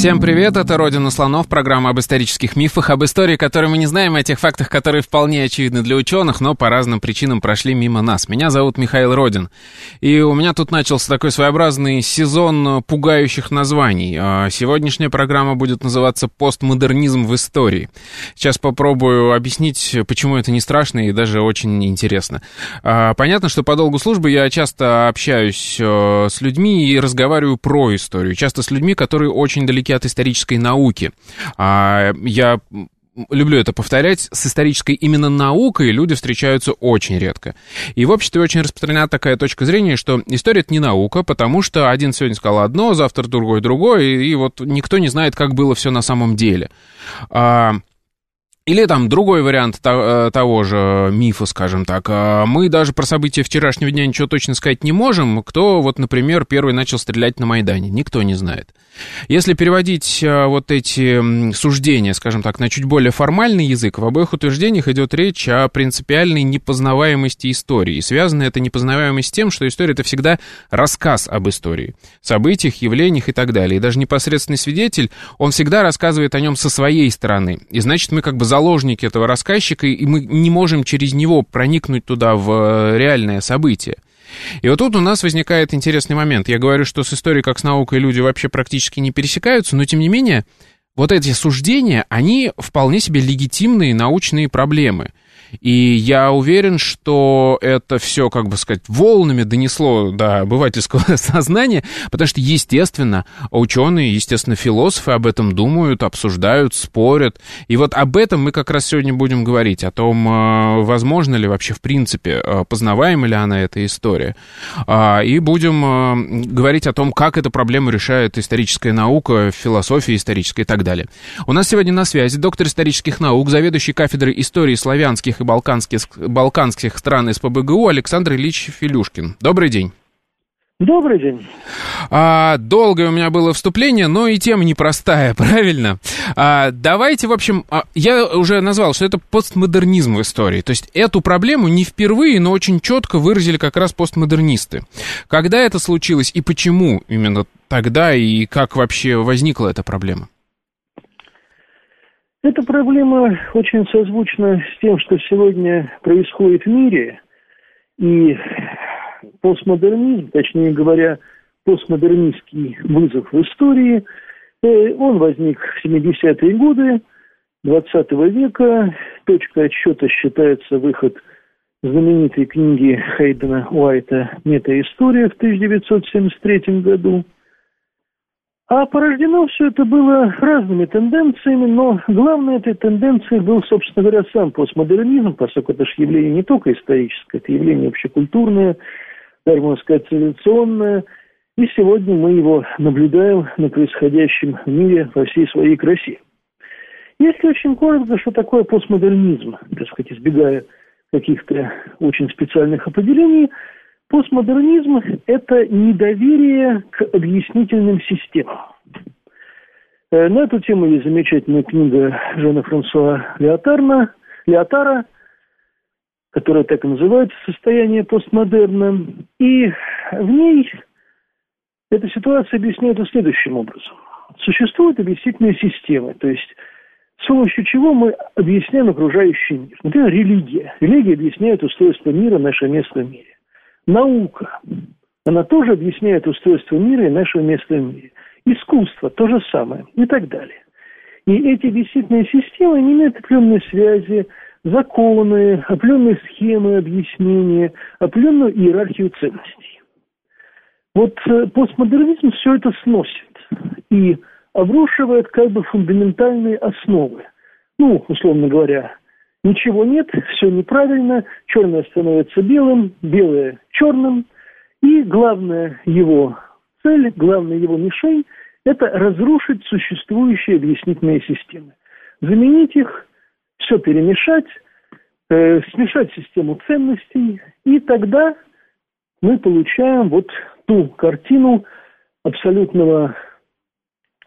Всем привет, это «Родина слонов», программа об исторических мифах, об истории, которые мы не знаем, о тех фактах, которые вполне очевидны для ученых, но по разным причинам прошли мимо нас. Меня зовут Михаил Родин, и у меня тут начался такой своеобразный сезон пугающих названий. А сегодняшняя программа будет называться «Постмодернизм в истории». Сейчас попробую объяснить, почему это не страшно и даже очень интересно. А, понятно, что по долгу службы я часто общаюсь э, с людьми и разговариваю про историю, часто с людьми, которые очень далеки далеки от исторической науки. А, я люблю это повторять, с исторической именно наукой люди встречаются очень редко. И в обществе очень распространена такая точка зрения, что история — это не наука, потому что один сегодня сказал одно, завтра другой другое, и, и вот никто не знает, как было все на самом деле. А, или там другой вариант э, того же мифа, скажем так. А мы даже про события вчерашнего дня ничего точно сказать не можем. Кто, вот, например, первый начал стрелять на Майдане? Никто не знает. Если переводить э, вот эти суждения, скажем так, на чуть более формальный язык, в обоих утверждениях идет речь о принципиальной непознаваемости истории. И связана эта непознаваемость с тем, что история — это всегда рассказ об истории, событиях, явлениях и так далее. И даже непосредственный свидетель, он всегда рассказывает о нем со своей стороны. И значит, мы как бы заложники этого рассказчика, и мы не можем через него проникнуть туда в э, реальное событие. И вот тут у нас возникает интересный момент. Я говорю, что с историей как с наукой люди вообще практически не пересекаются, но тем не менее, вот эти суждения, они вполне себе легитимные научные проблемы. И я уверен, что это все, как бы сказать, волнами донесло до обывательского сознания, потому что, естественно, ученые, естественно, философы об этом думают, обсуждают, спорят. И вот об этом мы как раз сегодня будем говорить, о том, э, возможно ли вообще, в принципе, э, познаваема ли она эта история. А, и будем говорить о том, как эту проблему решает историческая наука, философия историческая и так далее. У нас сегодня на связи доктор исторических наук, заведующий кафедрой истории славянских и балканских, балканских стран СПБГУ Александр Ильич Филюшкин. Добрый день. Добрый день. А, долгое у меня было вступление, но и тема непростая, правильно? А, давайте, в общем, а, я уже назвал, что это постмодернизм в истории. То есть эту проблему не впервые, но очень четко выразили как раз постмодернисты. Когда это случилось и почему именно тогда, и как вообще возникла эта проблема? Эта проблема очень созвучна с тем, что сегодня происходит в мире. И постмодернизм, точнее говоря, постмодернистский вызов в истории, э, он возник в 70-е годы 20 века. Точкой отсчета считается выход знаменитой книги Хейдена Уайта «Метаистория» в 1973 году – а порождено все это было разными тенденциями, но главной этой тенденцией был, собственно говоря, сам постмодернизм, поскольку это же явление не только историческое, это явление общекультурное, даже, можно сказать, цивилизационное. И сегодня мы его наблюдаем на происходящем мире во всей своей красе. Если очень коротко, что такое постмодернизм, так сказать, избегая каких-то очень специальных определений – Постмодернизм – это недоверие к объяснительным системам. Э, на эту тему есть замечательная книга Жана Франсуа Леотарна, Леотара, которая так и называется «Состояние постмодерна». И в ней эта ситуация объясняется следующим образом. Существуют объяснительные системы, то есть с помощью чего мы объясняем окружающий мир. Например, религия. Религия объясняет устройство мира, наше место в мире наука, она тоже объясняет устройство мира и нашего места в мире. Искусство – то же самое и так далее. И эти действительные системы они имеют определенные связи, законы, определенные схемы объяснения, определенную иерархию ценностей. Вот э, постмодернизм все это сносит и обрушивает как бы фундаментальные основы. Ну, условно говоря, Ничего нет, все неправильно, черное становится белым, белое черным, и главная его цель, главная его мишень – это разрушить существующие объяснительные системы. Заменить их, все перемешать, э, смешать систему ценностей, и тогда мы получаем вот ту картину абсолютного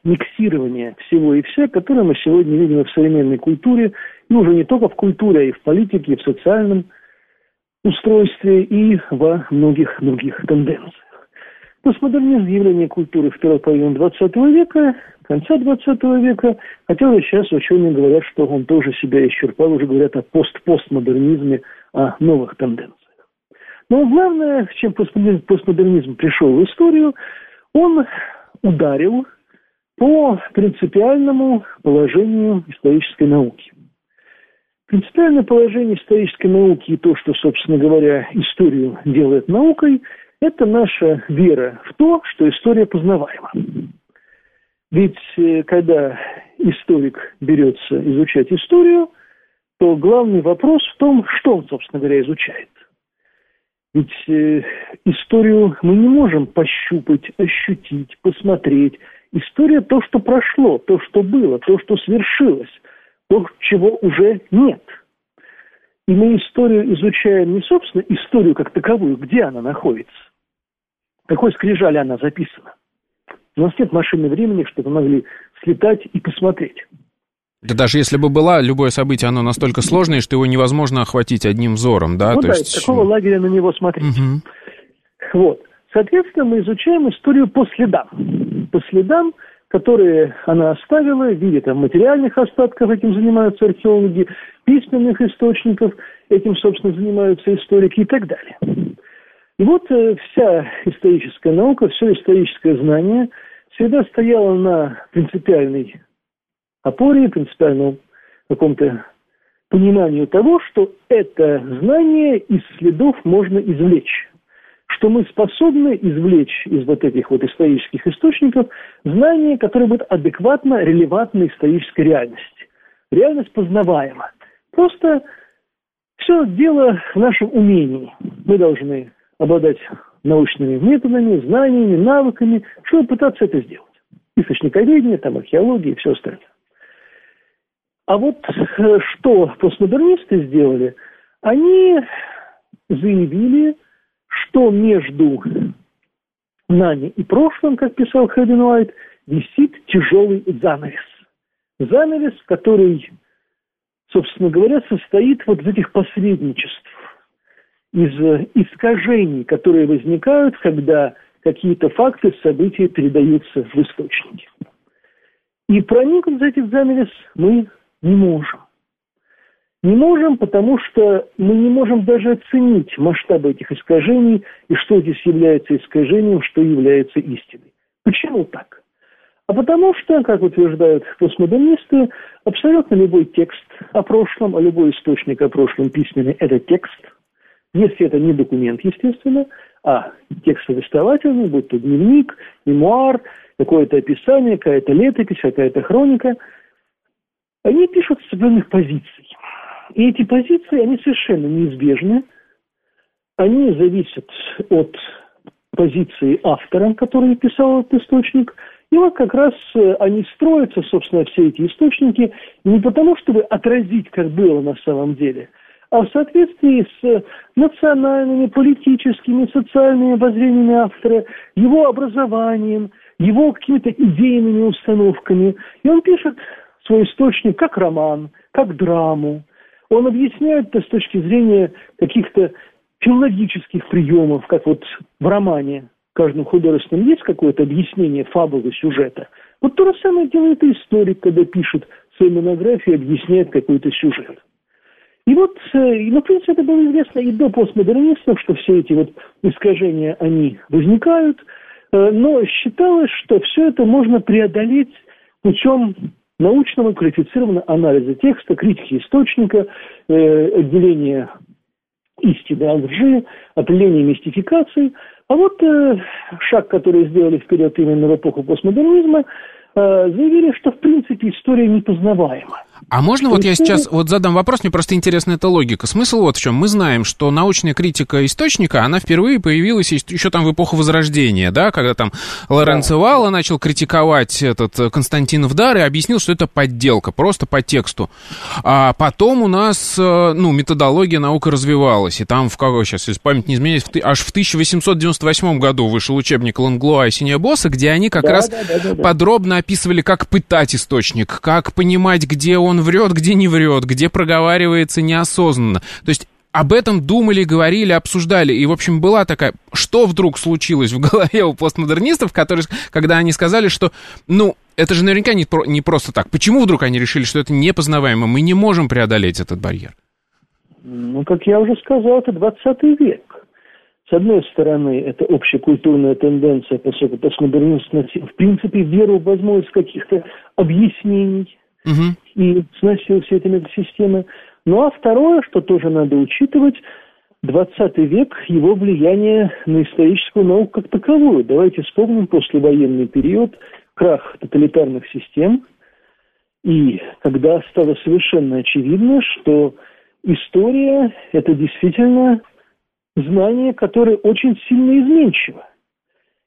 миксирования всего и вся, которое мы сегодня видим в современной культуре, и уже не только в культуре, а и в политике, и в социальном устройстве, и во многих других тенденциях. Постмодернизм – явление культуры второй половины 20 века, конца 20 века, хотя уже сейчас ученые говорят, что он тоже себя исчерпал, уже говорят о пост-постмодернизме, о новых тенденциях. Но главное, чем постмодернизм пришел в историю, он ударил по принципиальному положению исторической науки. Принципиальное положение исторической науки и то, что, собственно говоря, историю делает наукой, это наша вера в то, что история познаваема. Ведь э, когда историк берется изучать историю, то главный вопрос в том, что он, собственно говоря, изучает. Ведь э, историю мы не можем пощупать, ощутить, посмотреть. История то, что прошло, то, что было, то, что свершилось, то, чего уже нет. И мы историю изучаем не, собственно, историю как таковую, где она находится, какой скрижали она записана, у нас нет машины времени, чтобы могли слетать и посмотреть. Да даже если бы была, любое событие, оно настолько сложное, что его невозможно охватить одним взором, да? Ну То да, есть... из такого лагеря на него смотреть. Угу. Вот. Соответственно, мы изучаем историю по следам. По следам, которые она оставила в виде там, материальных остатков, этим занимаются археологи, письменных источников, этим, собственно, занимаются историки и так далее. И вот э, вся историческая наука, все историческое знание всегда стояло на принципиальной опоре, принципиальном каком-то пониманию того, что это знание из следов можно извлечь что мы способны извлечь из вот этих вот исторических источников знания, которые будут адекватно релевантны исторической реальности. Реальность познаваема. Просто все дело в нашем умении. Мы должны обладать научными методами, знаниями, навыками, чтобы пытаться это сделать. Источниковедение, там, археология и все остальное. А вот э, что постмодернисты сделали, они заявили, что между нами и прошлым, как писал Хэдден Уайт, висит тяжелый занавес. Занавес, который, собственно говоря, состоит вот из этих посредничеств из искажений, которые возникают, когда какие-то факты, события передаются в источники. И проникнуть за этот занавес мы не можем. Не можем, потому что мы не можем даже оценить масштабы этих искажений и что здесь является искажением, что является истиной. Почему так? А потому что, как утверждают постмодернисты, абсолютно любой текст о прошлом, а любой источник о прошлом письменный – это текст – если это не документ, естественно, а текст повествовательный, будь то дневник, мемуар, какое-то описание, какая-то летопись, какая-то хроника, они пишут с определенных позиций. И эти позиции, они совершенно неизбежны. Они зависят от позиции автора, который писал этот источник. И вот как раз э, они строятся, собственно, все эти источники не потому, чтобы отразить, как было на самом деле – а в соответствии с национальными, политическими, социальными воззрениями автора, его образованием, его какими-то идейными установками. И он пишет свой источник как роман, как драму. Он объясняет это с точки зрения каких-то филологических приемов, как вот в романе в каждом художественном есть какое-то объяснение фабулы сюжета. Вот то же самое делает и историк, когда пишет свою монографию объясняет какой-то сюжет. И вот, э, ну, в принципе, это было известно и до постмодернистов, что все эти вот искажения, они возникают, э, но считалось, что все это можно преодолеть путем научного квалифицированного анализа текста, критики источника, э, отделения истины от лжи, определения мистификаций. А вот шаг, который сделали вперед именно в эпоху постмодернизма, заявили, что в принципе история непознаваема. А можно вот я сейчас вот задам вопрос, мне просто интересна эта логика. Смысл вот в чем. Мы знаем, что научная критика источника, она впервые появилась еще там в эпоху Возрождения, да, когда там Лоренцо Валла начал критиковать этот э, Константинов дар и объяснил, что это подделка, просто по тексту. А потом у нас, э, ну, методология наука развивалась, и там, в какой сейчас, если память не изменяется, аж в 1898 году вышел учебник Ланглуа и Синьябоса, где они как да, раз да, да, да, подробно описывали, как пытать источник, как понимать, где он врет, где не врет, где проговаривается неосознанно. То есть об этом думали, говорили, обсуждали. И, в общем, была такая... Что вдруг случилось в голове у постмодернистов, которые, когда они сказали, что, ну, это же наверняка не, не просто так. Почему вдруг они решили, что это непознаваемо? Мы не можем преодолеть этот барьер. Ну, как я уже сказал, это 20 век. С одной стороны, это общекультурная тенденция, поскольку постмодернизм в принципе веру в возможность каких-то объяснений, угу. и сносил все эти метасистемы. Ну а второе, что тоже надо учитывать, 20 век, его влияние на историческую науку как таковую. Давайте вспомним послевоенный период, крах тоталитарных систем, и когда стало совершенно очевидно, что история – это действительно знание, которое очень сильно изменчиво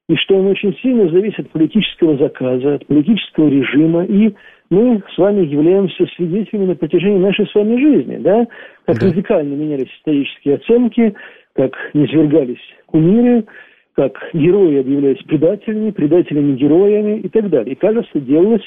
и что он очень сильно зависит от политического заказа, от политического режима, и мы с вами являемся свидетелями на протяжении нашей с вами жизни, да, как да. радикально менялись исторические оценки, как низвергались кумиры, как герои объявлялись предателями, предателями героями и так далее. И, кажется, делалось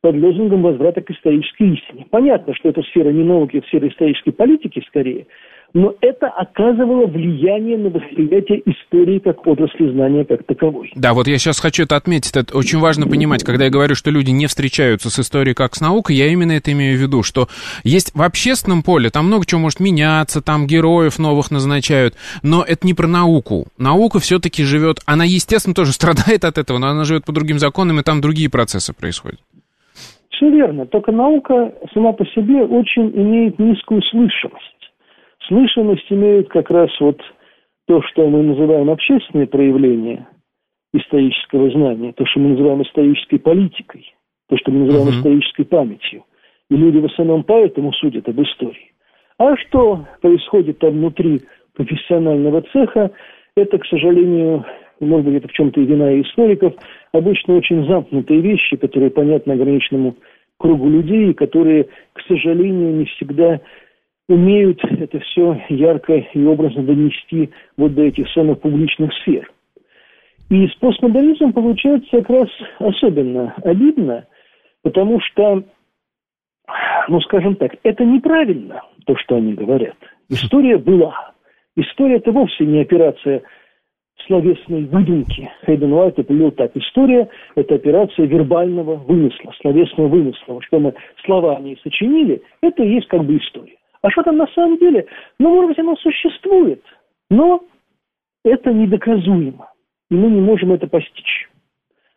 под лозунгом возврата к исторической истине. Понятно, что это сфера не науки, это сфера исторической политики скорее – но это оказывало влияние на восприятие истории как отрасли знания как таковой. Да, вот я сейчас хочу это отметить. Это очень важно понимать, когда я говорю, что люди не встречаются с историей как с наукой, я именно это имею в виду, что есть в общественном поле, там много чего может меняться, там героев новых назначают, но это не про науку. Наука все-таки живет, она, естественно, тоже страдает от этого, но она живет по другим законам, и там другие процессы происходят. Все верно, только наука сама по себе очень имеет низкую слышимость. Слышимость имеет как раз вот то, что мы называем общественные проявления исторического знания, то, что мы называем исторической политикой, то, что мы называем uh-huh. исторической памятью. И люди в основном поэтому судят об истории. А что происходит там внутри профессионального цеха, это, к сожалению, может быть, это в чем-то и вина историков, обычно очень замкнутые вещи, которые понятны ограниченному кругу людей, которые, к сожалению, не всегда умеют это все ярко и образно донести вот до этих самых публичных сфер. И с постмодернизмом получается как раз особенно обидно, потому что, ну скажем так, это неправильно, то, что они говорят. История была. История это вовсе не операция словесной выдумки. Хейден Уайт определил так. История – это операция вербального вымысла, словесного вымысла. Что мы словами сочинили, это и есть как бы история. А что там на самом деле? Ну, может быть, оно существует, но это недоказуемо, и мы не можем это постичь.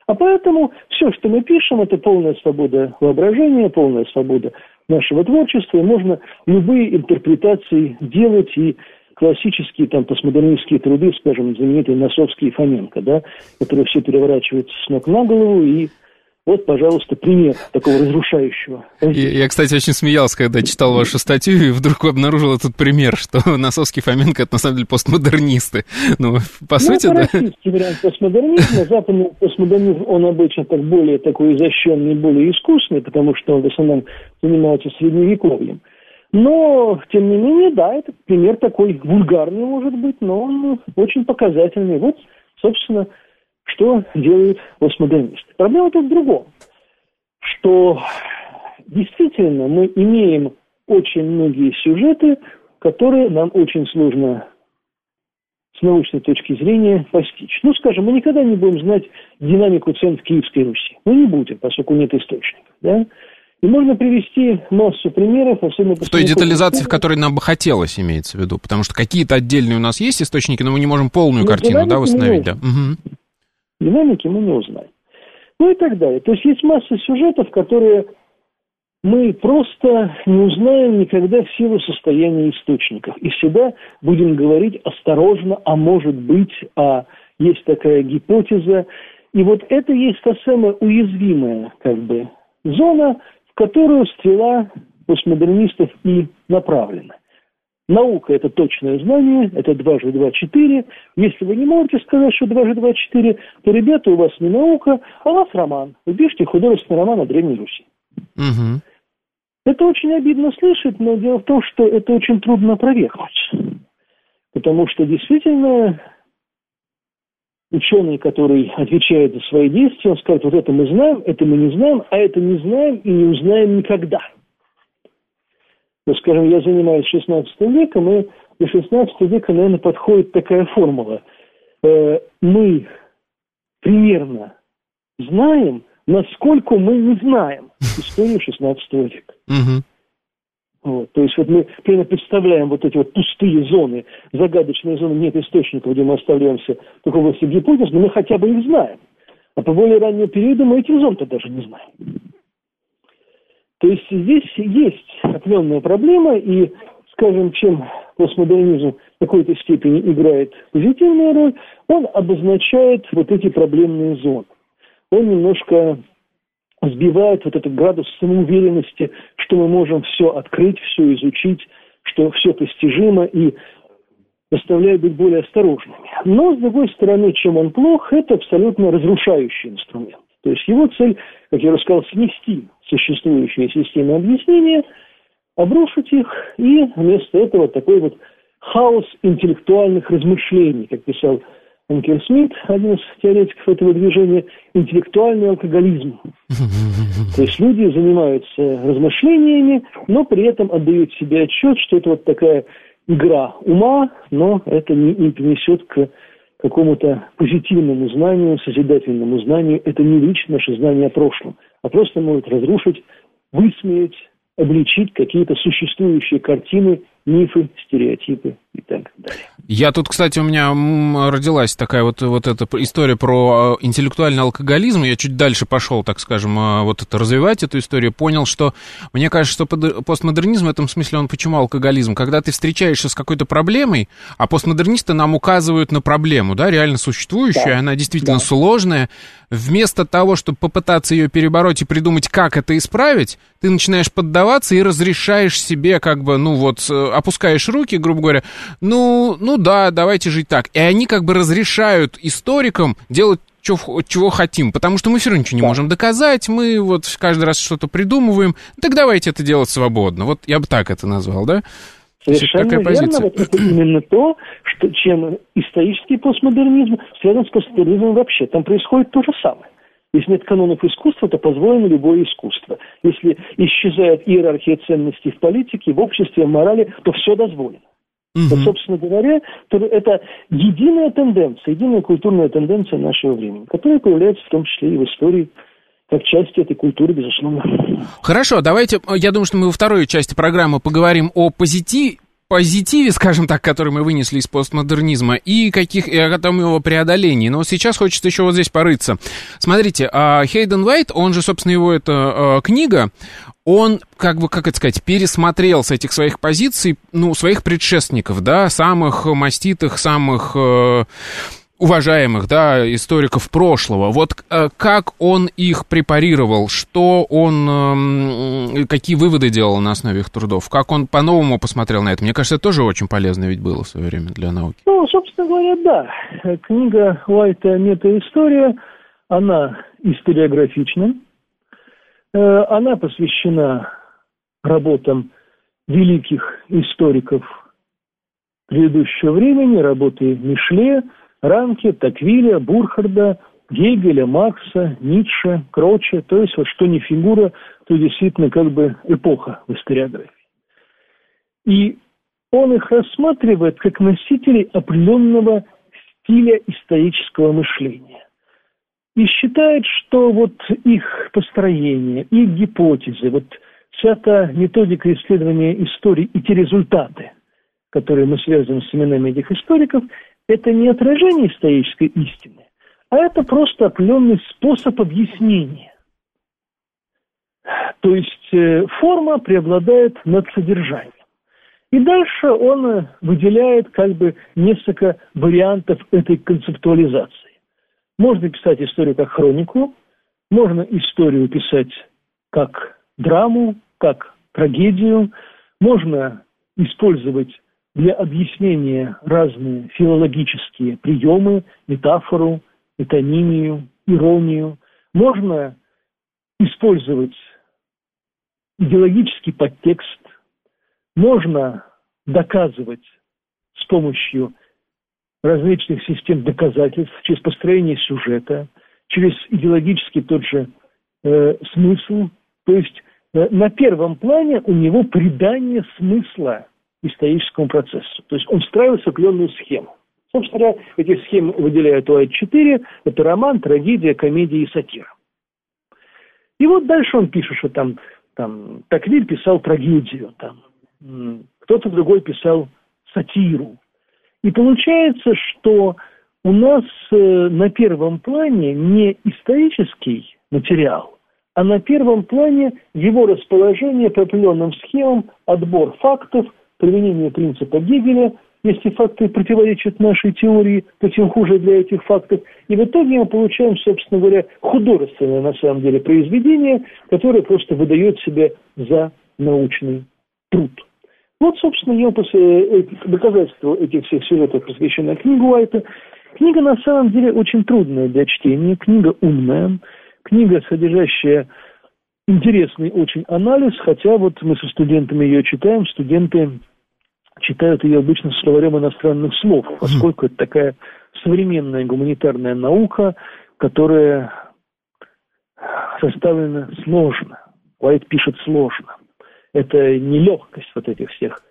А поэтому все, что мы пишем, это полная свобода воображения, полная свобода нашего творчества, и можно любые интерпретации делать, и классические там постмодернистские труды, скажем, знаменитый Носовский и Фоменко, да, которые все переворачиваются с ног на голову и вот, пожалуйста, пример такого разрушающего. Я, я, кстати, очень смеялся, когда читал вашу статью, и вдруг обнаружил этот пример, что Носовский Фоменко – это на самом деле постмодернисты. Ну, по ну, сути, это да. российский вариант постмодернизма. Западный постмодернизм, он обычно так более такой изощренный, более искусный, потому что он в основном занимается средневековьем. Но, тем не менее, да, это пример такой вульгарный, может быть, но он очень показательный. Вот, собственно, что делают постмодернисты? Проблема тут в другом, что действительно мы имеем очень многие сюжеты, которые нам очень сложно с научной точки зрения постичь. Ну, скажем, мы никогда не будем знать динамику цен в Киевской Руси. Мы не будем, поскольку нет источников. Да? И можно привести массу примеров, особенно... В той детализации, в которой нам бы хотелось, имеется в виду. Потому что какие-то отдельные у нас есть источники, но мы не можем полную но картину да, восстановить. Да. Угу динамики мы не узнаем. Ну и так далее. То есть есть масса сюжетов, которые мы просто не узнаем никогда в силу состояния источников. И всегда будем говорить осторожно, а может быть, а есть такая гипотеза. И вот это есть та самая уязвимая как бы зона, в которую стрела постмодернистов и направлена. Наука – это точное знание, это 2 же 2 – 4. Если вы не можете сказать, что 2 же 2 – 4, то, ребята, у вас не наука, а у вас роман. Вы пишете художественный роман о Древней Руси. Угу. Это очень обидно слышать, но дело в том, что это очень трудно опровергнуть. Потому что действительно ученый, который отвечает за свои действия, он скажет, вот это мы знаем, это мы не знаем, а это не знаем и не узнаем никогда – ну, скажем, я занимаюсь 16 веком, и до 16 века, наверное, подходит такая формула. Э, мы примерно знаем, насколько мы не знаем историю 16 века. Вот, то есть вот мы примерно представляем вот эти вот пустые зоны, загадочные зоны, нет источников, где мы оставляемся только в области гипотез, но мы хотя бы их знаем. А по более раннему периоду мы этих зон-то даже не знаем. То есть здесь есть определенная проблема, и, скажем, чем постмодернизм в какой-то степени играет позитивную роль, он обозначает вот эти проблемные зоны. Он немножко сбивает вот этот градус самоуверенности, что мы можем все открыть, все изучить, что все постижимо и заставляет быть более осторожными. Но, с другой стороны, чем он плох, это абсолютно разрушающий инструмент. То есть его цель, как я уже сказал, снести существующие системы объяснения, обрушить их, и вместо этого такой вот хаос интеллектуальных размышлений, как писал Анкер Смит, один из теоретиков этого движения, интеллектуальный алкоголизм. То есть люди занимаются размышлениями, но при этом отдают себе отчет, что это вот такая игра ума, но это не, не принесет к какому-то позитивному знанию, созидательному знанию. Это не лично наше знание о прошлом, а просто может разрушить, высмеять, обличить какие-то существующие картины, мифы, стереотипы и так далее. Я тут, кстати, у меня родилась такая вот, вот эта история про э, интеллектуальный алкоголизм. Я чуть дальше пошел, так скажем, э, вот это развивать эту историю. Понял, что мне кажется, что постмодернизм в этом смысле он почему алкоголизм? Когда ты встречаешься с какой-то проблемой, а постмодернисты нам указывают на проблему, да, реально существующую, да. она действительно да. сложная. Вместо того, чтобы попытаться ее перебороть и придумать, как это исправить, ты начинаешь поддаваться и разрешаешь себе, как бы, ну вот, э, опускаешь руки, грубо говоря, ну, ну да, давайте жить так. И они как бы разрешают историкам делать чего, чего хотим, потому что мы все равно ничего не можем доказать, мы вот каждый раз что-то придумываем, так давайте это делать свободно. Вот я бы так это назвал, да? Совершенно верно. Позиция. Вот это именно то, что, чем исторический постмодернизм связан с постмодернизмом вообще. Там происходит то же самое. Если нет канонов искусства, то позволено любое искусство. Если исчезает иерархия ценностей в политике, в обществе, в морали, то все дозволено. Угу. Вот, собственно говоря, то это единая тенденция, единая культурная тенденция нашего времени, которая появляется в том числе и в истории как часть этой культуры, безусловно. Хорошо, давайте, я думаю, что мы во второй части программы поговорим о позитиве, позитиве, скажем так, который мы вынесли из постмодернизма, и каких и о том его преодолении. Но сейчас хочется еще вот здесь порыться. Смотрите, а, Хейден Уайт, он же, собственно, его эта а, книга, он, как бы, как это сказать, пересмотрел с этих своих позиций, ну, своих предшественников, да, самых маститых, самых э, уважаемых, да, историков прошлого. Вот э, как он их препарировал, что он, э, какие выводы делал на основе их трудов, как он по-новому посмотрел на это. Мне кажется, это тоже очень полезно ведь было в свое время для науки. Ну, собственно говоря, да. Книга Уайта «Метаистория», она историографична, э, она посвящена работам великих историков предыдущего времени, работы Мишле, Ранке, Таквиля, Бурхарда, Гегеля, Маркса, Ницше, Кроче, то есть вот что не фигура, то действительно как бы эпоха в историографии. И он их рассматривает как носителей определенного стиля исторического мышления. И считает, что вот их построение, их гипотезы, вот вся та методика исследования истории и те результаты, которые мы связываем с именами этих историков – это не отражение исторической истины, а это просто определенный способ объяснения. То есть э, форма преобладает над содержанием. И дальше он выделяет как бы несколько вариантов этой концептуализации. Можно писать историю как хронику, можно историю писать как драму, как трагедию, можно использовать для объяснения разные филологические приемы, метафору, метонимию, иронию. Можно использовать идеологический подтекст, можно доказывать с помощью различных систем доказательств, через построение сюжета, через идеологический тот же э, смысл. То есть э, на первом плане у него придание смысла историческому процессу. То есть он встраивает определенную схему. Собственно говоря, эти схемы выделяют ОАЭ-4. Это роман, трагедия, комедия и сатира. И вот дальше он пишет, что там, там Таквиль писал трагедию, там, кто-то другой писал сатиру. И получается, что у нас э, на первом плане не исторический материал, а на первом плане его расположение по определенным схемам, отбор фактов, применение принципа Гегеля. Если факты противоречат нашей теории, то тем хуже для этих фактов. И в итоге мы получаем, собственно говоря, художественное на самом деле произведение, которое просто выдает себя за научный труд. Вот, собственно, я после доказательства этих всех сюжетов посвящена книгу Уайта. Книга, на самом деле, очень трудная для чтения, книга умная, книга, содержащая интересный очень анализ, хотя вот мы со студентами ее читаем, студенты читают ее обычно словарем иностранных слов, поскольку это такая современная гуманитарная наука, которая составлена сложно. Уайт пишет сложно это не легкость вот этих всех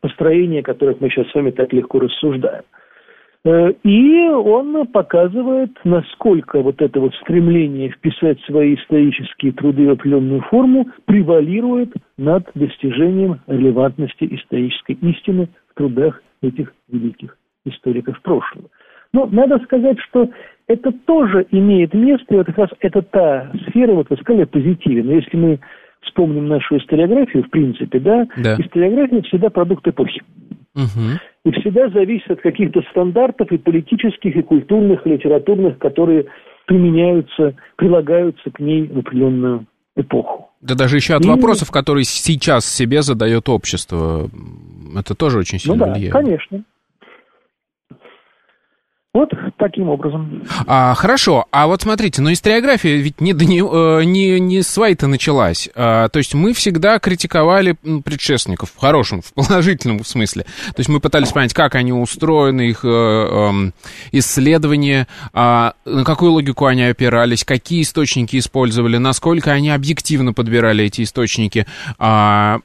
построений, о которых мы сейчас с вами так легко рассуждаем. Э, и он показывает, насколько вот это вот стремление вписать свои исторические труды в определенную форму превалирует над достижением релевантности исторической истины в трудах этих великих историков прошлого. Но надо сказать, что это тоже имеет место, и вот как раз это та сфера, вот вы сказали позитиве, но если мы вспомним нашу историографию, в принципе, да, да. историография всегда продукт эпохи. Угу. И всегда зависит от каких-то стандартов и политических, и культурных, и литературных, которые применяются, прилагаются к ней в определенную эпоху. Да даже еще от и... вопросов, которые сейчас себе задает общество. Это тоже очень сильно ну, да, влияет. конечно. Вот таким образом. А, хорошо, а вот смотрите, ну историография ведь не, не, э, не, не с Вайта началась. А, то есть мы всегда критиковали предшественников в хорошем, в положительном смысле. То есть мы пытались понять, как они устроены, их э, э, исследования, а, на какую логику они опирались, какие источники использовали, насколько они объективно подбирали эти источники. А,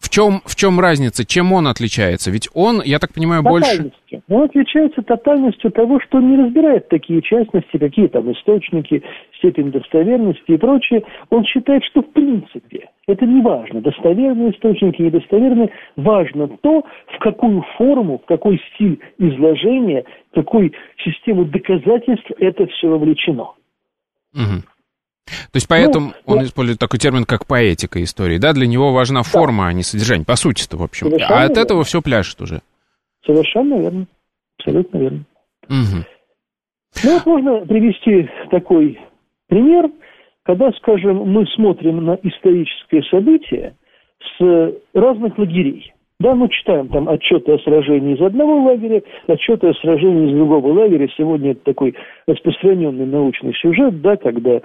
в чем, в чем разница? Чем он отличается? Ведь он, я так понимаю, больше... Он отличается тотальностью того, что он не разбирает такие частности, какие там источники, степень достоверности и прочее. Он считает, что в принципе это не важно, достоверные источники, недостоверные. Важно то, в какую форму, в какой стиль изложения, в какую систему доказательств это все вовлечено. Угу. То есть поэтому ну, он ну, использует такой термин, как поэтика истории, да? Для него важна да. форма, а не содержание, по сути-то, в общем. Совершенно а от верно. этого все пляшет уже. Совершенно верно. Абсолютно верно. Угу. Ну вот можно привести такой пример, когда, скажем, мы смотрим на историческое событие с разных лагерей. Да, мы читаем там отчеты о сражении из одного лагеря, отчеты о сражении из другого лагеря. Сегодня это такой распространенный научный сюжет, да, когда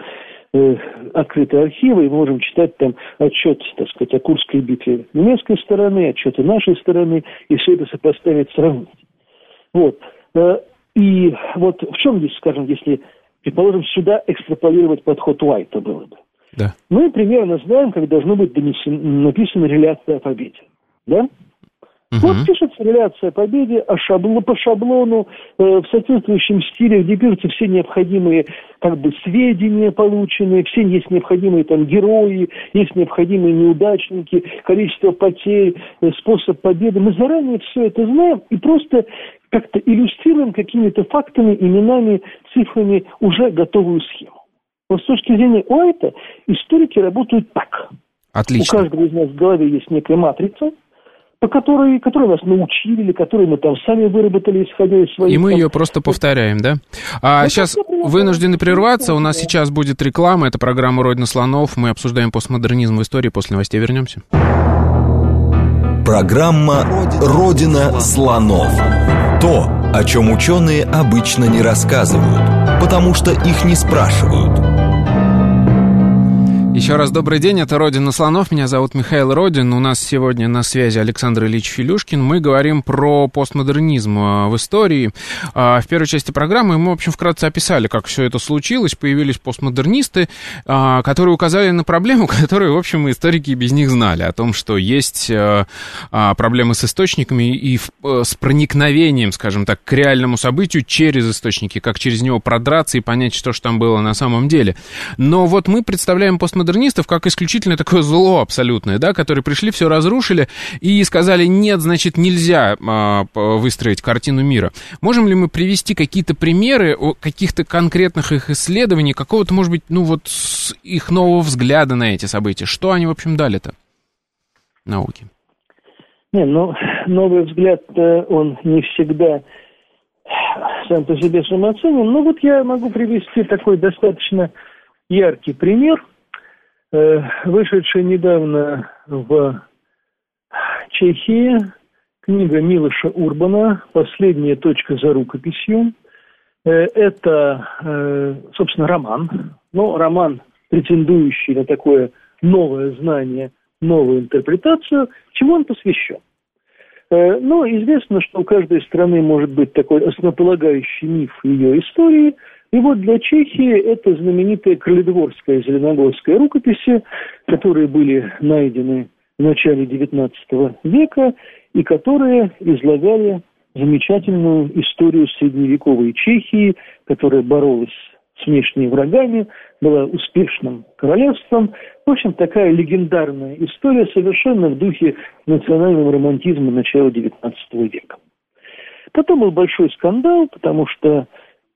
э, открытые архивы, и мы можем читать там отчет, так сказать, о Курской битве немецкой стороны, отчеты нашей стороны, и все это сопоставить, сравнить. Вот. Э, и вот в чем здесь, скажем, если, предположим, сюда экстраполировать подход Уайта было бы. Да. Мы примерно знаем, как должно быть донесен, написана реляция о победе. Да? Угу. Вот пишется реляция о победе о шабло, по шаблону, э, в соответствующем стиле, где пишутся все необходимые как бы сведения полученные, все есть необходимые там герои, есть необходимые неудачники, количество потерь, э, способ победы. Мы заранее все это знаем и просто как-то иллюстрируем какими-то фактами, именами, цифрами уже готовую схему. Но с точки зрения Уайта историки работают так. Отлично. У каждого из нас в голове есть некая матрица – по которой, которой нас научили, или которую мы там сами выработали, исходя из своих... И мы там, ее просто повторяем, да? А Ну, сейчас вынуждены прерваться. У нас сейчас будет реклама. Это программа «Родина слонов». Мы обсуждаем постмодернизм в истории. После новостей вернемся. Программа «Родина слонов». То, о чем ученые обычно не рассказывают, потому что их не спрашивают. Еще раз добрый день, это «Родина слонов», меня зовут Михаил Родин, у нас сегодня на связи Александр Ильич Филюшкин, мы говорим про постмодернизм э, в истории. А, В первой части программы мы, в общем, вкратце описали, как все это случилось, появились постмодернисты, а, которые указали на проблему, которую, в общем, историки без них знали, о том, что есть э, проблемы с источниками и э, с проникновением, скажем так, к реальному событию через источники, как через него продраться и понять, что же там было на самом деле. Но вот мы представляем постмодернистов как исключительно такое зло абсолютное, да, которые пришли, все разрушили и сказали, нет, значит, нельзя а, выстроить картину мира. Можем ли мы привести какие-то примеры каких-то конкретных их исследований, какого-то, может быть, ну вот их нового взгляда на эти события? Что они, в общем, дали-то науке? Не, ну, новый взгляд, э, он не всегда сам по себе самооценен. Но вот я могу привести такой достаточно яркий пример, э, вышедший недавно в Чехии, книга Милоша Урбана «Последняя точка за рукописью». Э, Это, э, собственно, роман, но роман, претендующий на такое новое знание, новую интерпретацию, чему он посвящен. Э, Ну, известно, что у каждой страны может быть такой основополагающий миф ее истории. И вот для Чехии это знаменитые Крыледворская и Зеленогорская рукописи, которые были найдены в начале XIX века и которые излагали замечательную историю средневековой Чехии, которая боролась с внешними врагами, была успешным королевством. В общем, такая легендарная история, совершенно в духе национального романтизма начала XIX века. Потом был большой скандал, потому что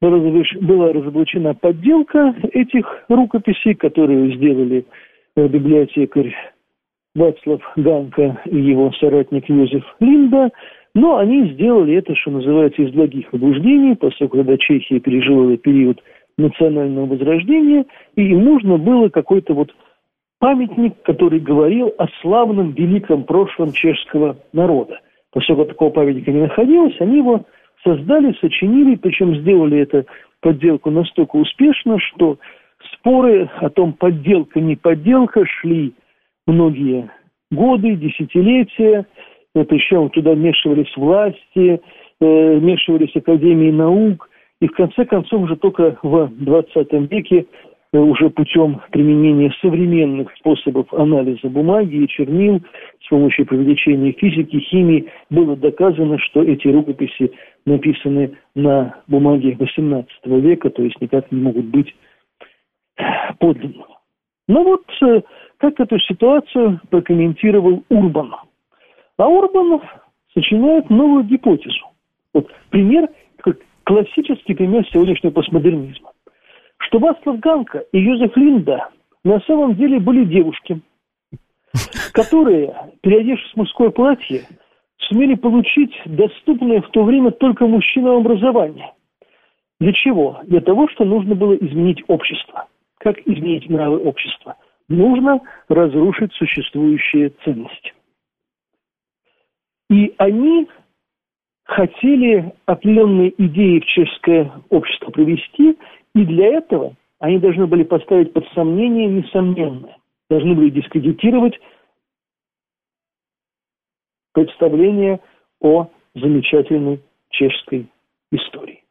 была разоблач- была разоблачена подделка этих рукописей, которые сделали э, библиотекарь Вацлав Ганка и его соратник Йозеф Линда, но они сделали это, что называется, из благих побуждений, поскольку когда Чехия переживала период национального возрождения, и им нужно было какой-то вот памятник, который говорил о славном великом прошлом чешского народа. Поскольку такого памятника не находилось, они его создали, сочинили, причем сделали это подделку настолько успешно, что споры о том, подделка, не подделка, шли многие годы, десятилетия. Еще туда вмешивались власти, э, вмешивались академии наук. И в конце концов уже только в 20 веке э, уже путем применения современных способов анализа бумаги и чернил с помощью привлечения физики, химии было доказано, что эти рукописи написаны на бумаге 18 века, то есть никак не могут быть подлинными. Ну вот э, как эту ситуацию прокомментировал Урбан. А Урбан сочиняет новую гипотезу. Вот пример, классический пример сегодняшнего постмодернизма. Что Вацлав Ганка и Йозеф Линда на самом деле были девушки, которые, переодевшись в мужское платье, сумели получить доступное в то время только мужчинам образование. Для чего? Для того, что нужно было изменить общество. Как изменить нравы общества? Нужно разрушить существующие ценности. И они хотели определенные идеи в чешское общество привести, и для этого они должны были поставить под сомнение несомненное. Должны были дискредитировать представление о замечательной чешской истории.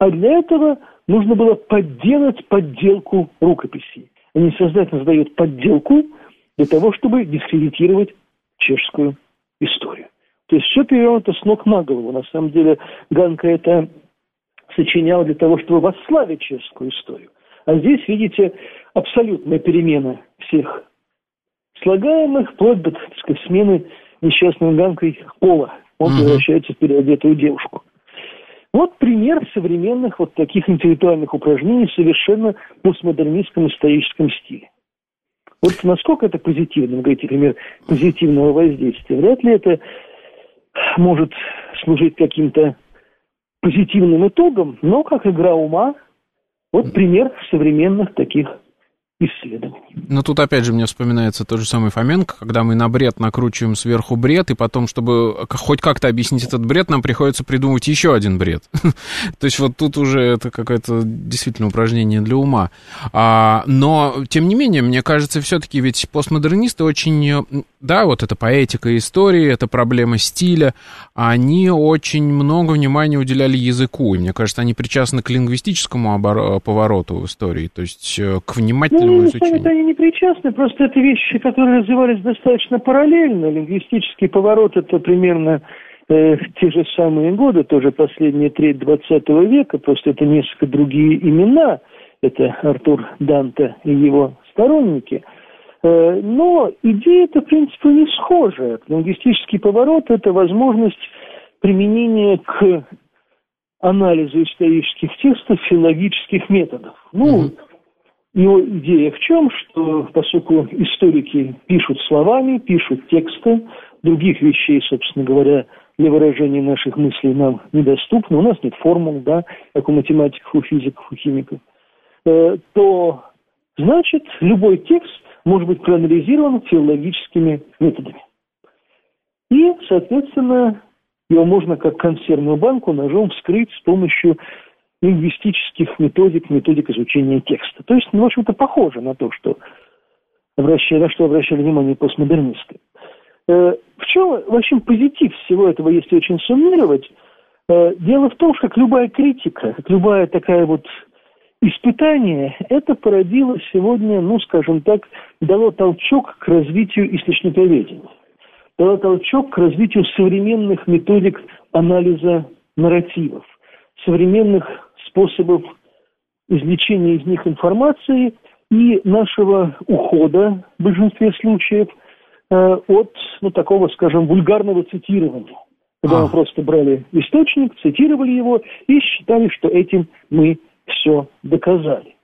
А для этого нужно было подделать подделку рукописей. Они сознательно создают подделку для того, чтобы дискредитировать чешскую историю. То есть все перевернуто с ног на голову. На самом деле Ганка это сочинял для того, чтобы восславить чешскую историю. А здесь, видите, абсолютная перемена всех слагаемых, вплоть до, сказать, смены несчастным Ганкой пола. Он Мгм. превращается в переодетую девушку. Вот пример современных вот таких интеллектуальных упражнений в совершенно постмодернистском историческом стиле. Вот насколько это позитивно, вы говорите, пример позитивного воздействия. Вряд ли это может служить каким-то позитивным итогом, но как игра ума, вот пример современных таких исследований. Но тут опять же мне вспоминается тот же самый Фоменко, когда мы на бред накручиваем сверху бред, и потом, чтобы хоть как-то объяснить этот бред, нам приходится придумать еще один бред. То есть вот тут уже это какое-то действительно упражнение для ума. А, но, тем не менее, мне кажется, все-таки ведь постмодернисты очень, да, вот эта поэтика истории, это проблема стиля, они очень много внимания уделяли языку, и мне кажется, они причастны к лингвистическому обор- повороту в истории, то есть э, к внимательному ну, изучению. они не причастны, просто это вещи, которые развивались достаточно параллельно. Лингвистический поворот – это примерно э, те же самые годы, тоже последняя треть 20 века, просто это несколько другие имена. Это Артур Данте и его сторонники. Э, но идея-то, в принципе, не схожая. Лингвистический поворот – это возможность применения к анализу исторических текстов филологических методов. Ну, mm его идея в чем? Что, поскольку историки пишут словами, пишут тексты, других вещей, собственно говоря, для выражения наших мыслей нам недоступно, у нас нет формул, да, как у математиков, у физиков, у химиков, э, то значит любой текст может быть проанализирован филологическими методами. И, соответственно, его можно как консервную банку ножом вскрыть с помощью лингвистических методик, методик изучения текста. То есть, ну, в общем-то, похоже на то, что обращали, на что обращали внимание постмодернисты. Э, в чем, в общем, позитив всего этого, если очень суммировать? Э, дело в том, что как любая критика, как любая такая вот испытание, это породило сегодня, ну, скажем так, дало толчок к развитию источниковедения. Дало толчок к развитию современных методик анализа нарративов, современных способов извлечения из них информации и нашего ухода в большинстве случаев э, от ну, такого, скажем, вульгарного цитирования. Когда а. мы просто брали источник, цитировали его и считали, что этим мы все доказали.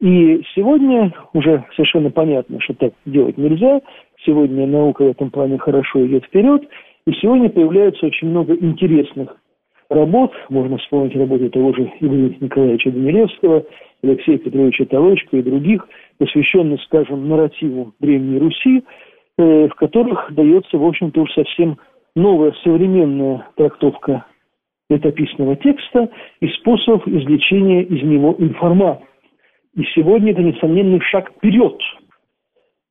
И сегодня уже совершенно понятно, что так делать нельзя. Сегодня наука в этом плане хорошо идет вперед. И сегодня появляется очень много интересных работ, можно вспомнить работы того же Ивана Николаевича Данилевского, Алексея Петровича Толочка и других, посвященных, скажем, нарративу Древней Руси, э, в которых дается, в общем-то, уж совсем новая современная трактовка летописного текста и способ извлечения из него информации. И сегодня это несомненный шаг вперед –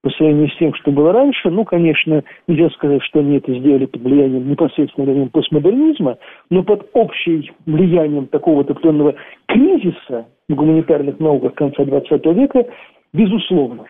по сравнению с тем, что было раньше. Ну, конечно, нельзя сказать, что они это сделали под влиянием, непосредственно влиянием постмодернизма, но под общим влиянием такого определенного кризиса в гуманитарных науках конца XX века, безусловно.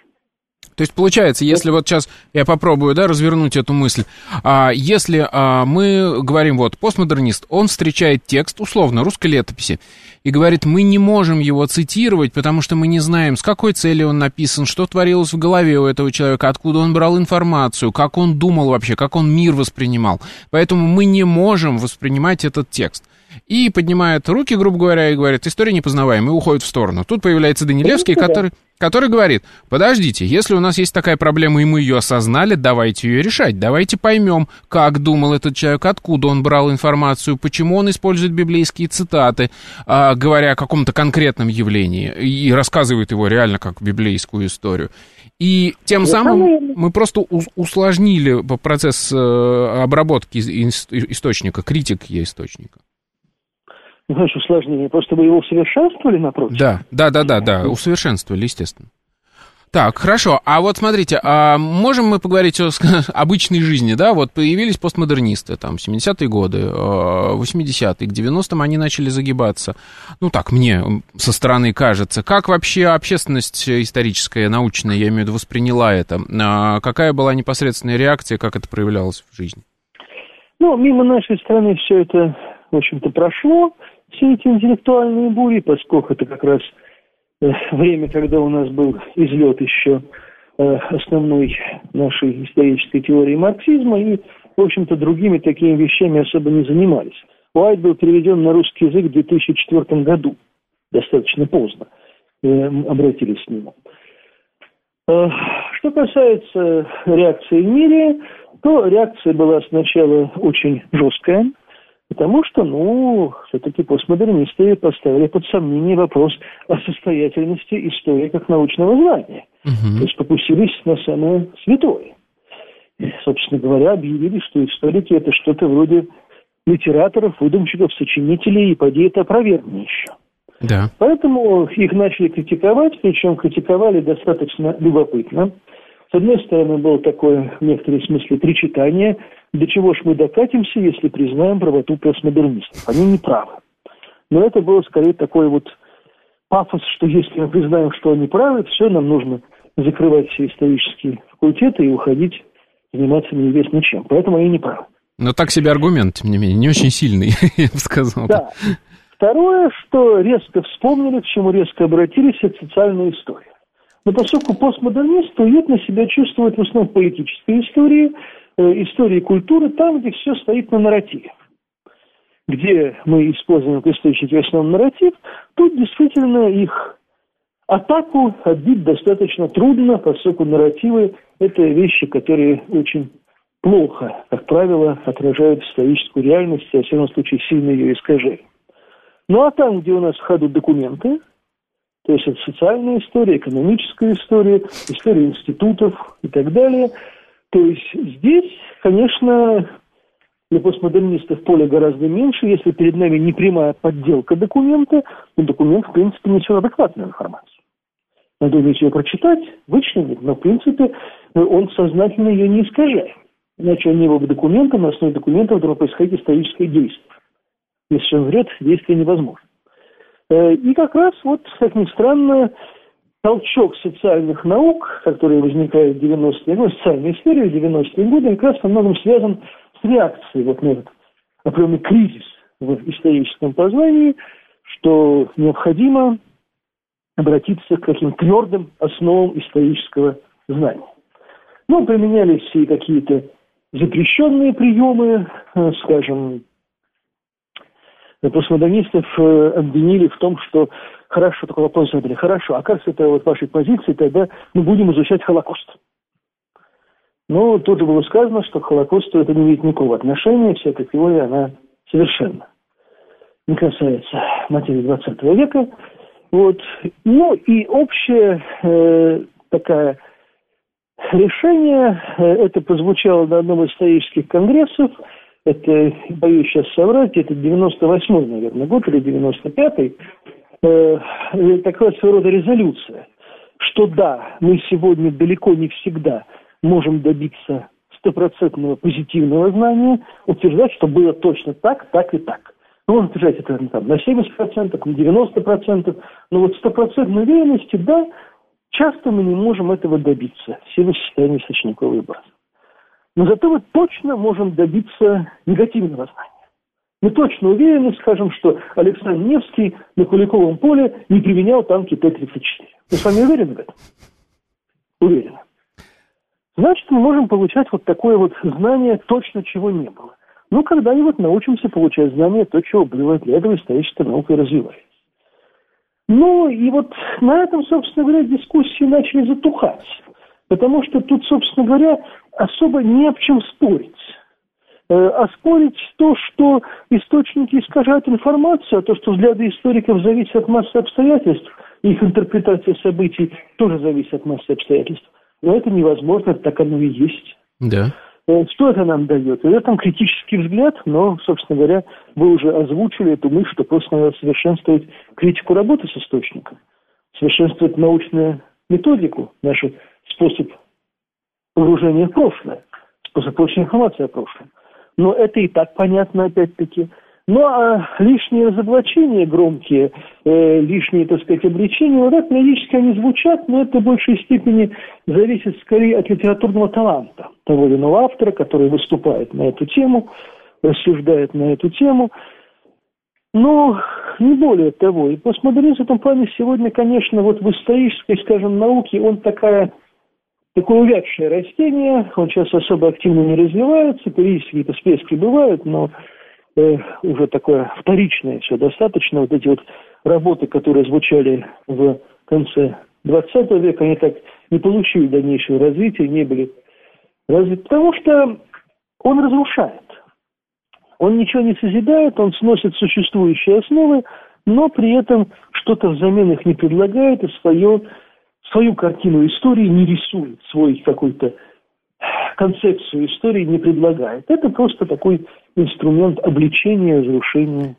То есть получается, если вот сейчас я попробую, да, развернуть эту мысль, а, если а, мы говорим, вот, постмодернист, он встречает текст, условно, русской летописи, и говорит, мы не можем его цитировать, потому что мы не знаем, с какой целью он написан, что творилось в голове у этого человека, откуда он брал информацию, как он думал вообще, как он мир воспринимал. Поэтому мы не можем воспринимать этот текст и поднимает руки, грубо говоря, и говорит, история непознаваемая, и уходит в сторону. Тут появляется Данилевский, который, который говорит, подождите, если у нас есть такая проблема, и мы ее осознали, давайте ее решать, давайте поймем, как думал этот человек, откуда он брал информацию, почему он использует библейские цитаты, а, говоря о каком-то конкретном явлении, и рассказывает его реально как библейскую историю. И тем самым мы просто усложнили процесс э, обработки источника, критики источника знаешь, усложнение. Просто вы его усовершенствовали напротив? Да, да, да, да, да, усовершенствовали, естественно. Так, хорошо. А вот смотрите, а можем мы поговорить о обычной жизни, да? Вот появились постмодернисты, там, 70-е годы, 80-е, э, к 90-м они начали загибаться. Ну, так мне со стороны кажется. Как вообще общественность историческая, научная, я имею в виду, восприняла это? А какая была непосредственная реакция, как это проявлялось в жизни? Ну, мимо нашей страны все это, в общем-то, прошло все эти интеллектуальные бури, поскольку это как раз э, время, когда у нас был излет еще э, основной нашей исторической теории марксизма, и, в общем-то, другими такими вещами особо не занимались. Уайт был переведен на русский язык в 2004 году, достаточно поздно э, обратились к нему. Что касается реакции в мире, то реакция была сначала очень жесткая, потому что, ну, все-таки постмодернисты поставили под сомнение вопрос о состоятельности истории как научного знания. Угу. То есть покусились на самое святое. Собственно говоря, объявили, что историки это что-то вроде литераторов, выдумщиков, сочинителей, и поди это опровергни еще. Да. Поэтому их начали критиковать, причем критиковали достаточно любопытно. С одной стороны, было такое, в некотором смысле, причитание, до чего ж мы докатимся, если признаем правоту постмодернистов. Они не правы. Но это было скорее такой вот пафос, что если мы признаем, что они правы, все, нам нужно закрывать все исторические факультеты и уходить заниматься неизвестно чем. Поэтому они не правы. Но так себе аргумент, тем не менее, не очень сильный, я бы сказал. Да. Второе, что резко вспомнили, к чему резко обратились, это социальная история. Но поскольку постмодернисты уютно себя чувствуют в основном политической истории, э, истории культуры, там, где все стоит на нарративе. Где мы используем в источнике в основном нарратив, тут действительно их атаку отбить достаточно трудно, поскольку нарративы – это вещи, которые очень плохо, как правило, отражают историческую реальность, а в всяком случае сильно ее искажают. Ну а там, где у нас в ходу документы, то есть это социальная история, экономическая история, история институтов и так далее, то есть здесь, конечно, для постмодернистов поле гораздо меньше, если перед нами не прямая подделка документа, но документ, в принципе, несет адекватную информацию. Надо уметь ее прочитать, вычленить, но, в принципе, он сознательно ее не искажает. Иначе он не был бы документом, на основе документов должно происходить историческое действие. Если он врет, действие невозможно. Э, и как раз вот, как ни странно, толчок социальных наук, который возникает в 90-е годы, социальная история в 90-е годы, как раз во многом связан с реакцией вот на этот определенный кризис в историческом познании, что необходимо обратиться к таким твердым основам исторического знания. Ну, применялись и какие-то запрещенные приемы, э, скажем, постмодернистов э, обвинили в том, что хорошо, такой вопрос задали, хорошо, а как с этой вот вашей позиции тогда мы будем изучать Холокост? Ну, тут же было сказано, что к Холокосту это не имеет никакого отношения, вся эта теория, она совершенно не касается материи 20 века. Вот. Ну и общее э, такая решение, э, это прозвучало на одном из исторических конгрессов – это, боюсь сейчас соврать, это 98-й, наверное, год или 95-й, э, такая своего рода резолюция, что да, мы сегодня далеко не всегда можем добиться стопроцентного позитивного знания, утверждать, что было точно так, так и так. Ну, можно утверждать это там, на 70%, на 90%, но вот стопроцентной уверенности, да, часто мы не можем этого добиться в силу состояния источникового выбора. Но зато мы точно можем добиться негативного знания. Мы точно уверены, скажем, что Александр Невский на Куликовом поле не применял танки Т-34. Вы с вами уверены в этом? Уверены. Значит, мы можем получать вот такое вот знание точно, чего не было. Ну, когда-нибудь научимся получать знания, то, чего было. Для этого историческая наука и развивается. Ну, и вот на этом, собственно говоря, дискуссии начали затухать. Потому что тут, собственно говоря, особо не об чем спорить. Э, а спорить то, что источники искажают информацию, а то, что взгляды историков зависят от массы обстоятельств, их интерпретация событий тоже зависит от массы обстоятельств. Но это невозможно, так оно и есть. Да. Э, что это нам дает? Это там критический взгляд, но, собственно говоря, вы уже озвучили эту мысль, что просто надо совершенствовать критику работы с источником, совершенствовать научную методику, наш способ погружение в прошлое, способ получения информации о прошлом. Но это и так понятно, опять-таки. Ну, а лишние разоблачения громкие, э, лишние, так сказать, обличения, вот так периодически они звучат, но это в большей степени зависит скорее от литературного таланта того или иного автора, который выступает на эту тему, рассуждает на эту тему. Но не более того. И постмодернизм в этом плане сегодня, конечно, вот в исторической, скажем, науке, он такая такое увядшее растение, он сейчас особо активно не развивается, периодически какие-то всплески бывают, но э, уже такое вторичное все достаточно. Вот эти вот работы, которые звучали в конце 20 века, они так не получили дальнейшего развития, не были Разве потому что он разрушает. Он ничего не созидает, он сносит существующие основы, но при этом что-то взамен их не предлагает и свое, свою картину истории не рисует, свой какой-то концепцию истории не предлагает. Это просто такой инструмент обличения, разрушения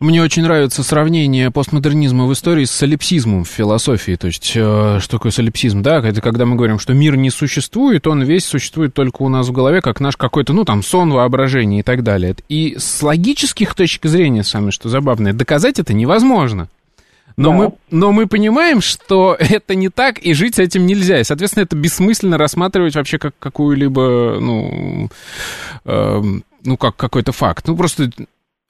мне очень нравится сравнение постмодернизма в истории с солипсизмом в философии. То есть, э, что такое солипсизм? Да, это когда мы говорим, что мир не существует, он весь существует только у нас в голове, как наш какой-то, ну, там, сон, воображение и так далее. И с логических точек зрения, самое что забавное, доказать это невозможно. Но, да. мы, но мы понимаем, что это не так, и жить с этим нельзя. И, соответственно, это бессмысленно рассматривать вообще как какую-либо, ну, э, ну, как какой-то факт. Ну, просто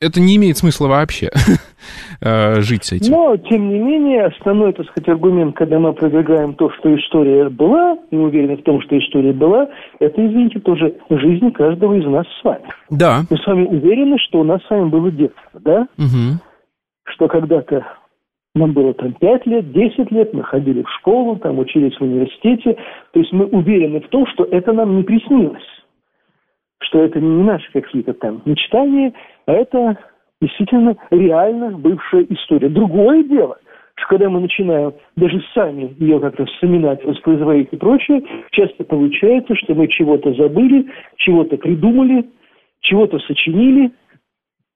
это не имеет смысла вообще э, жить с этим. Но, тем не менее, основной, так сказать, аргумент, когда мы продвигаем то, что история была, и уверены в том, что история была, это, извините, тоже жизнь каждого из нас с вами. Да. Мы с вами уверены, что у нас с вами было детство, да? Угу. Что когда-то нам было там 5 лет, 10 лет, мы ходили в школу, там учились в университете. То есть мы уверены в том, что это нам не приснилось что это не наши какие-то там мечтания, а это действительно реально бывшая история. Другое дело, что когда мы начинаем даже сами ее как-то вспоминать, воспроизводить и прочее, часто получается, что мы чего-то забыли, чего-то придумали, чего-то сочинили,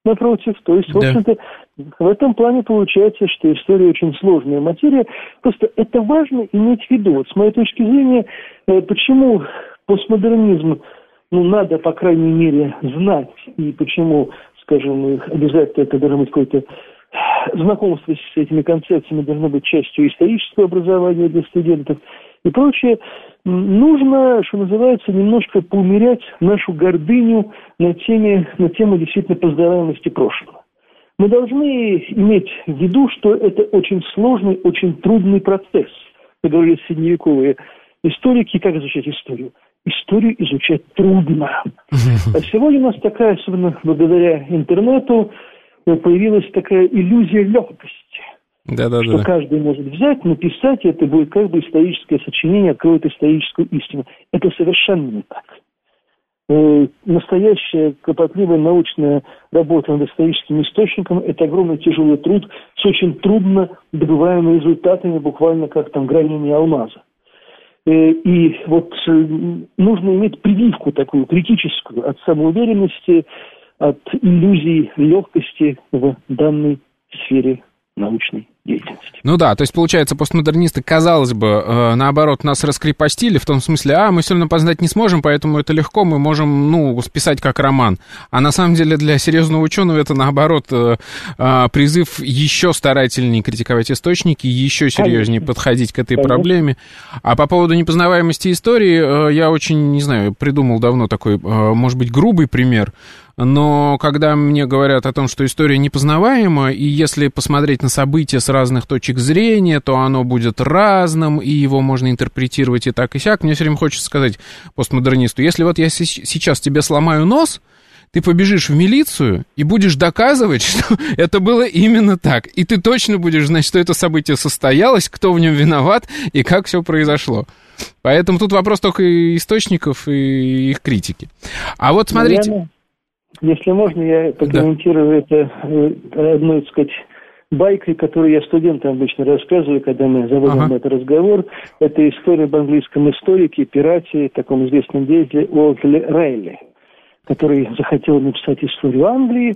напротив. То есть, в общем-то, в этом плане получается, что история очень сложная материя. Просто это важно иметь в виду. Вот с моей точки зрения, э, почему постмодернизм ну, надо, по крайней мере, знать, и почему, скажем, обязательно это должно быть какое-то знакомство с этими концепциями должно быть частью исторического образования для студентов и прочее. Нужно, что называется, немножко поумерять нашу гордыню на, теме, на тему действительно познаваемости прошлого. Мы должны иметь в виду, что это очень сложный, очень трудный процесс, как говорили средневековые историки, как изучать историю историю изучать трудно. А сегодня у нас такая, особенно благодаря интернету, появилась такая иллюзия легкости. Да, да, что да. каждый может взять, написать, и это будет как бы историческое сочинение, откроет историческую истину. Это совершенно не так. Э, настоящая кропотливая научная работа над историческим источником – это огромный тяжелый труд с очень трудно добываемыми результатами, буквально как там гранение алмаза. Э, и вот э, нужно иметь прививку такую критическую от самоуверенности, от иллюзий легкости в данной сфере научной деятельности. Ну да, то есть, получается, постмодернисты, казалось бы, э, наоборот, нас раскрепостили в том смысле, а, мы все равно познать не сможем, поэтому это легко, мы можем, ну, списать как роман. А на самом деле для серьезного ученого это, наоборот, э, э, призыв еще старательнее критиковать источники, еще серьезнее Конечно. подходить к этой Конечно. проблеме. А по поводу непознаваемости истории, я очень, не знаю, придумал давно такой, может быть, грубый пример, но когда мне говорят о том, что история непознаваема, и если посмотреть на события с разных точек зрения, то оно будет разным, и его можно интерпретировать и так, и сяк, мне все время хочется сказать постмодернисту, если вот я сейчас тебе сломаю нос, ты побежишь в милицию и будешь доказывать, что это было именно так. И ты точно будешь знать, что это событие состоялось, кто в нем виноват и как все произошло. Поэтому тут вопрос только источников и их критики. А вот смотрите... Если можно, я прокомментирую да. это э, одной, так сказать, байкой, которую я студентам обычно рассказываю, когда мы заводим ага. этот разговор. Это история об английском историке, пирате, таком известном деятеле Уолтле Райли, который захотел написать историю Англии,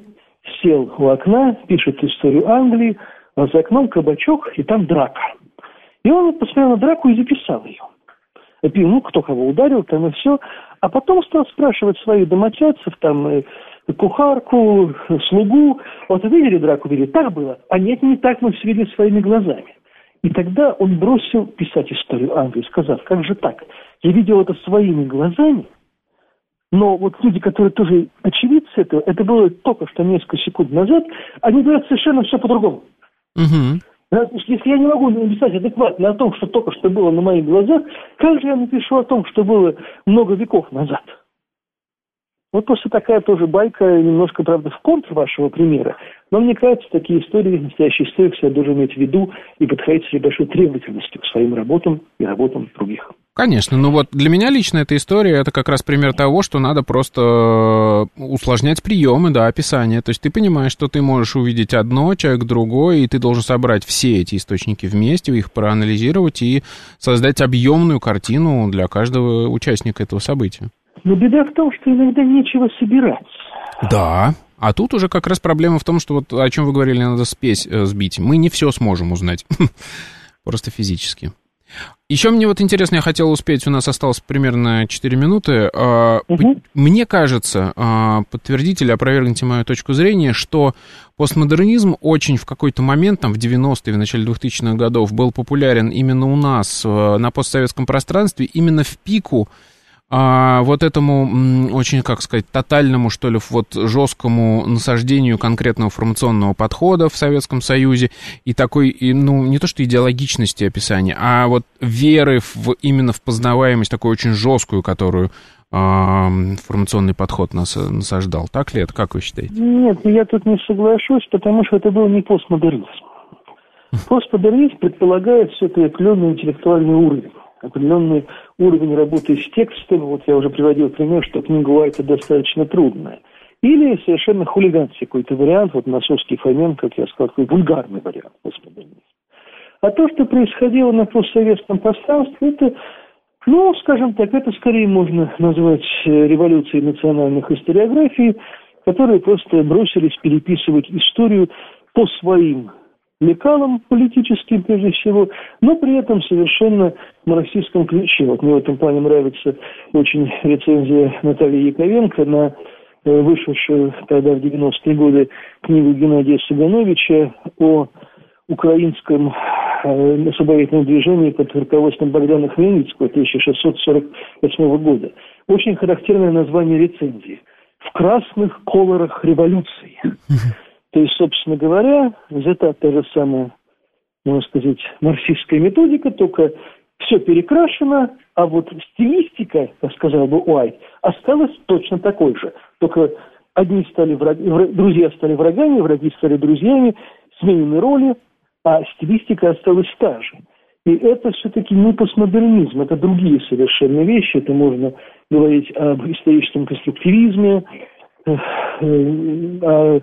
сел у окна, пишет историю Англии, а за окном кабачок, и там драка. И он посмотрел на драку и записал ее. Ну, кто кого ударил, там и все. А потом стал спрашивать своих домочадцев, там, э, кухарку, слугу. Вот видели драку, видели? Так было? А нет, не так, мы все видели своими глазами. И тогда он бросил писать историю Англии, сказав, как же так? Я видел это своими глазами, но вот люди, которые тоже очевидцы этого, это было только что несколько секунд назад, они говорят совершенно все по-другому. Угу. Если я не могу написать адекватно о том, что только что было на моих глазах, как же я напишу о том, что было много веков назад? Вот просто такая тоже байка, немножко, правда, в контр вашего примера. Но мне кажется, такие истории, настоящие истории всегда должен иметь в виду и подходить с большой требовательностью к своим работам и работам других. Конечно, ну вот для меня лично эта история, это как раз пример того, что надо просто э, усложнять приемы, да, описание. То есть ты понимаешь, что ты можешь увидеть одно, человек другой, и ты должен собрать все эти источники вместе, их проанализировать и создать объемную картину для каждого участника этого события. Но беда в том, что иногда нечего собирать. Да, а тут уже как раз проблема в том, что вот о чем вы говорили, надо спесь э, сбить. Мы не все сможем узнать, просто физически. Еще мне вот интересно, я хотел успеть, у нас осталось примерно 4 минуты. Угу. Мне кажется, а, подтвердите или опровергните мою точку зрения, что постмодернизм очень в какой-то момент, там в 90-е, в начале 2000-х годов, был популярен именно у нас э, на постсоветском пространстве, именно в пику а, вот этому очень, как сказать, тотальному, что ли, вот жесткому насаждению конкретного формационного подхода в Советском Союзе и такой, ну, не то что идеологичности описания, а вот веры в, именно в познаваемость такую очень жесткую, которую а, формационный подход нас насаждал. Так ли это? Как вы считаете? Нет, я тут не соглашусь, потому что это был не постмодернизм. Постмодернизм предполагает все-таки определенный интеллектуальный уровень определенный уровень работы с текстом. Вот я уже приводил пример, что книга Уайта достаточно трудная. Или совершенно хулиганский какой-то вариант, вот Носовский Фоменко, как я сказал, такой вульгарный вариант постмодернизма. А то, что происходило на постсоветском пространстве, это, ну, скажем так, это скорее можно назвать э, революцией национальных историографий, которые просто бросились переписывать историю по своим лекалом политическим прежде всего, но при этом совершенно марксистском ключе. Вот мне в этом плане нравится очень рецензия Натальи Яковенко на э, вышедшую тогда в 90-е годы книгу Геннадия Сагановича о украинском э, освободительном движении под руководством Богдана Хмельницкого 1648 года. Очень характерное название рецензии. «В красных колорах революции». То есть, собственно говоря, взята та же самая, можно сказать, марксистская методика, только все перекрашено, а вот стилистика, как сказал бы Уайт, осталась точно такой же. Только одни стали враги, друзья стали врагами, враги стали друзьями, сменены роли, а стилистика осталась та же. И это все-таки не постмодернизм, это другие совершенно вещи. Это можно говорить об историческом конструктивизме, э, э, о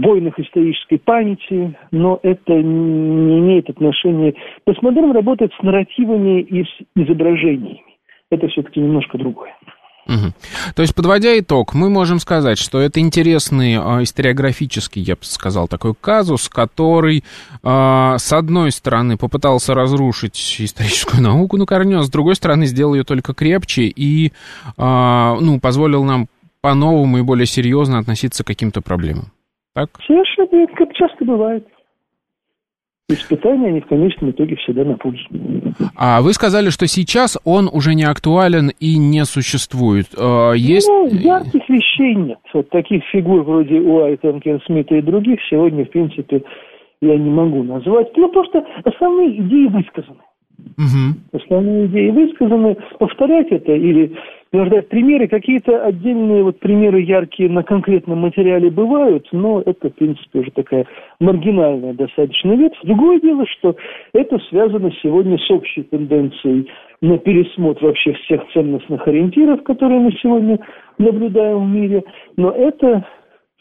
войнах исторической памяти, но это не имеет отношения. Постмодерн работает с нарративами и с изображениями. Это все-таки немножко другое. Угу. То есть, подводя итог, мы можем сказать, что это интересный э, историографический, я бы сказал, такой казус, который, э, с одной стороны, попытался разрушить историческую науку на корню, а с другой стороны, сделал ее только крепче и, э, ну, позволил нам по-новому и более серьезно относиться к каким-то проблемам. Так? Совершенно, как часто бывает. Испытания, они в конечном итоге всегда на пользу. А вы сказали, что сейчас он уже не актуален и не существует. А, есть... Ну, ярких вещей нет. Вот таких фигур вроде Уайта, Смита и других сегодня, в принципе, я не могу назвать. Ну, просто основные идеи высказаны. Угу. Основные идеи высказаны. Повторять это или привождать примеры, какие-то отдельные вот примеры яркие на конкретном материале бывают, но это, в принципе, уже такая маргинальная достаточно ветвь. Другое дело, что это связано сегодня с общей тенденцией на пересмотр вообще всех ценностных ориентиров, которые мы сегодня наблюдаем в мире, но это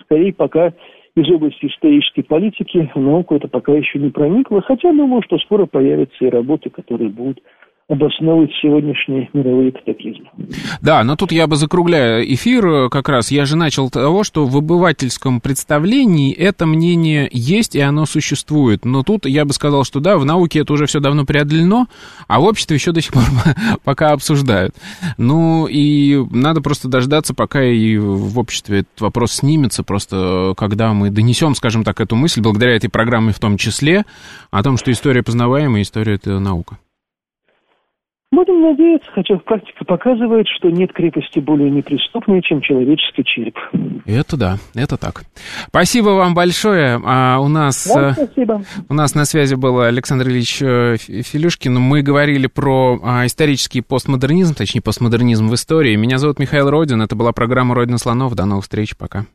скорее пока из области исторической политики в науку это пока еще не проникло, хотя думаю, что скоро появятся и работы, которые будут обосновывать сегодняшние мировые катаклизмы. Да, но тут я бы закругляя эфир э, как раз, я же начал того, что в обывательском представлении это мнение есть и оно существует. Но тут я бы сказал, что да, в науке это уже все давно преодолено, а в обществе еще до сих пор пока обсуждают. Ну и надо просто дождаться, пока и в обществе этот вопрос снимется, просто э, когда мы донесем, скажем так, эту мысль, благодаря этой программе в том числе, о том, что история познаваемая, история это наука. Будем надеяться, хотя практика показывает, что нет крепости более неприступной, чем человеческий череп. Это да, это так. Спасибо вам большое. А у нас, да, э, спасибо. У нас на связи был Александр Ильич э, Филюшкин. Мы говорили про а, исторический постмодернизм, точнее постмодернизм в истории. Меня зовут Михаил Родин. Это была программа «Родина слонов». До новых встреч. Пока.